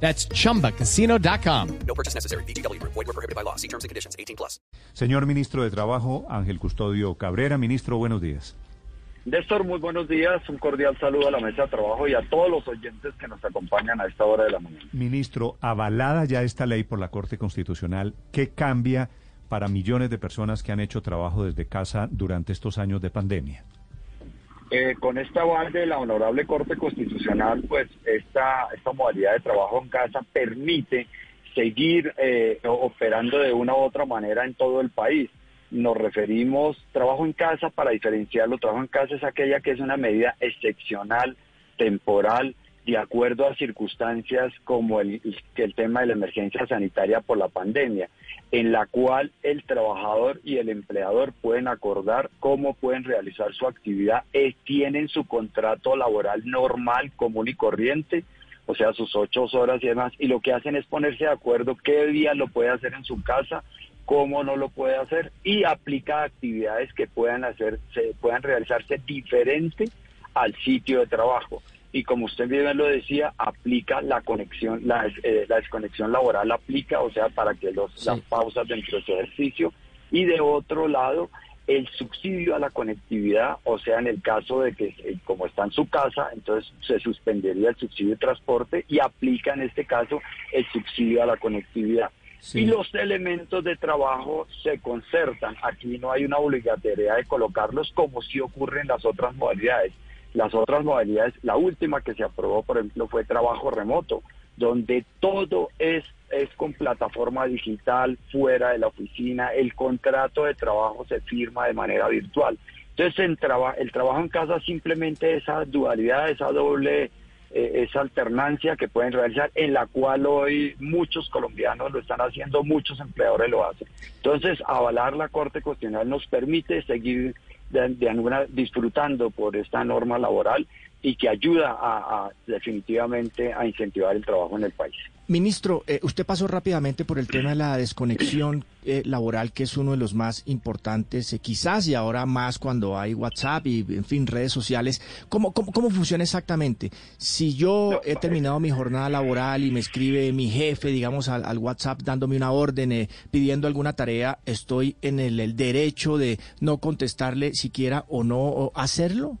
That's chumbacasino.com. No purchase necessary. BGW. Void were prohibited by law. See terms and conditions. 18 plus. Señor ministro de Trabajo, Ángel Custodio Cabrera. Ministro, buenos días. Néstor, muy buenos días. Un cordial saludo a la mesa de trabajo y a todos los oyentes que nos acompañan a esta hora de la mañana. Ministro, avalada ya esta ley por la Corte Constitucional, ¿qué cambia para millones de personas que han hecho trabajo desde casa durante estos años de pandemia? Eh, con esta aval de la Honorable Corte Constitucional, pues esta, esta modalidad de trabajo en casa permite seguir eh, operando de una u otra manera en todo el país. Nos referimos, trabajo en casa, para diferenciarlo, trabajo en casa es aquella que es una medida excepcional, temporal, de acuerdo a circunstancias como el, el tema de la emergencia sanitaria por la pandemia en la cual el trabajador y el empleador pueden acordar cómo pueden realizar su actividad, eh, tienen su contrato laboral normal, común y corriente, o sea, sus ocho horas y demás, y lo que hacen es ponerse de acuerdo qué día lo puede hacer en su casa, cómo no lo puede hacer, y aplica actividades que puedan hacer, se, puedan realizarse diferente al sitio de trabajo y como usted bien lo decía, aplica la conexión, la, eh, la desconexión laboral aplica, o sea, para que los, las pausas dentro de su ejercicio. Y de otro lado, el subsidio a la conectividad, o sea, en el caso de que eh, como está en su casa, entonces se suspendería el subsidio de transporte y aplica en este caso el subsidio a la conectividad. Y los elementos de trabajo se concertan. Aquí no hay una obligatoriedad de colocarlos como si ocurre en las otras modalidades. Las otras modalidades, la última que se aprobó, por ejemplo, fue trabajo remoto, donde todo es, es con plataforma digital, fuera de la oficina, el contrato de trabajo se firma de manera virtual. Entonces, el, el trabajo en casa simplemente esa dualidad, esa doble, eh, esa alternancia que pueden realizar, en la cual hoy muchos colombianos lo están haciendo, muchos empleadores lo hacen. Entonces, avalar la Corte Constitucional nos permite seguir de, alguna, disfrutando por esta norma laboral y que ayuda a, definitivamente a incentivar el trabajo en el país. Ministro, eh, usted pasó rápidamente por el tema de la desconexión eh, laboral, que es uno de los más importantes, eh, quizás y ahora más cuando hay WhatsApp y, en fin, redes sociales. ¿Cómo, cómo, cómo funciona exactamente? Si yo he terminado mi jornada laboral y me escribe mi jefe, digamos, al, WhatsApp dándome una orden, pidiendo alguna tarea, ¿estoy en el, el derecho de no contestarle siquiera o no hacerlo?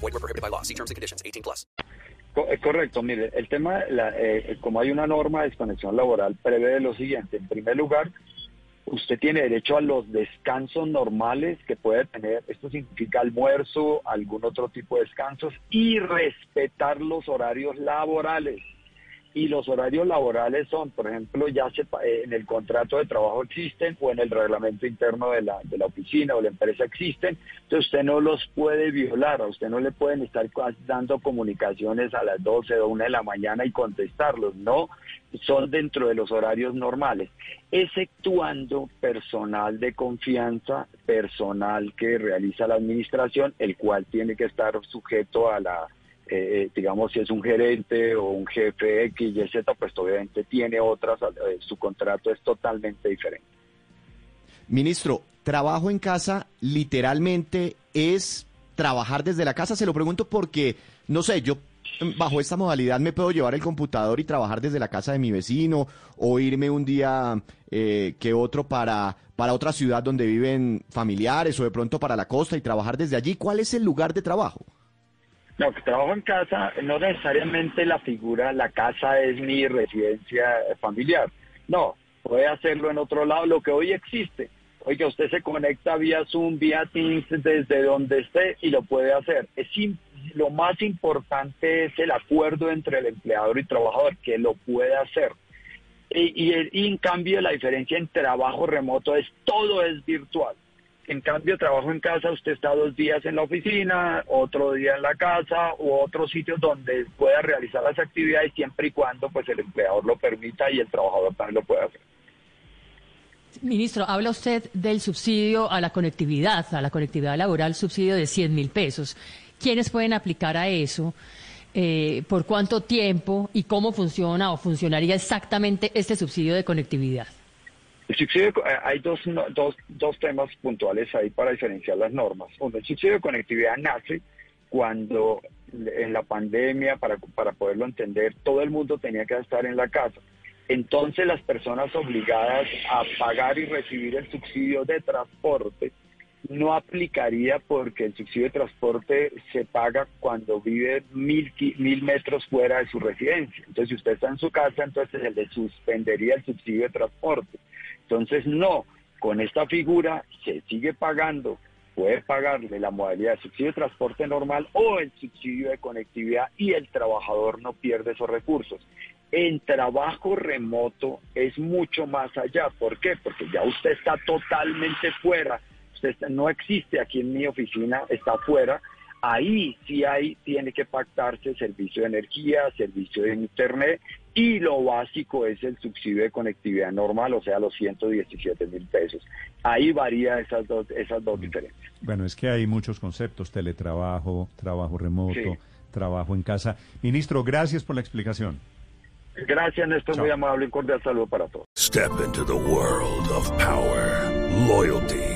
Void were prohibited by law. See terms and conditions. 18 plus. Eh, correcto. Mire, el tema, la, eh, como hay una norma de desconexión laboral, prevé lo siguiente. En primer lugar, usted tiene derecho a los descansos normales que puede tener. Esto significa almuerzo, algún otro tipo de descansos y respetar los horarios laborales y los horarios laborales son, por ejemplo, ya se, eh, en el contrato de trabajo existen o en el reglamento interno de la, de la oficina o la empresa existen, entonces usted no los puede violar, a usted no le pueden estar dando comunicaciones a las 12 o 1 de la mañana y contestarlos, no, son dentro de los horarios normales, exceptuando personal de confianza, personal que realiza la administración, el cual tiene que estar sujeto a la eh, eh, digamos, si es un gerente o un jefe X, Y, Z, pues obviamente tiene otras, eh, su contrato es totalmente diferente. Ministro, trabajo en casa literalmente es trabajar desde la casa. Se lo pregunto porque, no sé, yo bajo esta modalidad me puedo llevar el computador y trabajar desde la casa de mi vecino o irme un día que otro para, para otra ciudad donde viven familiares o de pronto para la costa y trabajar desde allí. ¿Cuál es el lugar de trabajo? No, que trabajo en casa, no necesariamente la figura, la casa es mi residencia familiar. No, puede hacerlo en otro lado, lo que hoy existe. Oiga, usted se conecta vía Zoom, vía Teams, desde donde esté y lo puede hacer. Es lo más importante es el acuerdo entre el empleador y trabajador, que lo puede hacer. Y, y, en cambio la diferencia en trabajo remoto es todo es virtual. En cambio, trabajo en casa, usted está dos días en la oficina, otro día en la casa u otro sitio donde pueda realizar las actividades siempre y cuando pues el empleador lo permita y el trabajador también lo pueda hacer. Ministro, habla usted del subsidio a la conectividad, a la conectividad laboral, subsidio de 100 mil pesos. ¿Quiénes pueden aplicar a eso? Eh, ¿Por cuánto tiempo? ¿Y cómo funciona o funcionaría exactamente este subsidio de conectividad? El subsidio, eh, hay dos, dos, dos temas puntuales ahí para diferenciar las normas. Uno, el subsidio de conectividad nace cuando en la pandemia, para, para poderlo entender, todo el mundo tenía que estar en la casa. Entonces las personas obligadas a pagar y recibir el subsidio de transporte no aplicaría porque el subsidio de transporte se paga cuando vive mil, mil metros fuera de su residencia. Entonces, si usted está en su casa, entonces se le suspendería el subsidio de transporte. Entonces, no, con esta figura se sigue pagando, puede pagarle la modalidad de subsidio de transporte normal o el subsidio de conectividad y el trabajador no pierde esos recursos. En trabajo remoto es mucho más allá. ¿Por qué? Porque ya usted está totalmente fuera usted no existe aquí en mi oficina, está afuera, ahí sí hay, tiene que pactarse servicio de energía, servicio de internet y lo básico es el subsidio de conectividad normal, o sea, los 117 mil pesos. Ahí varía esas dos, esas dos diferencias. Bueno, es que hay muchos conceptos, teletrabajo, trabajo remoto, trabajo en casa. Ministro, gracias por la explicación. Gracias, Néstor, muy amable y cordial saludo para todos. Step into the world of power, loyalty.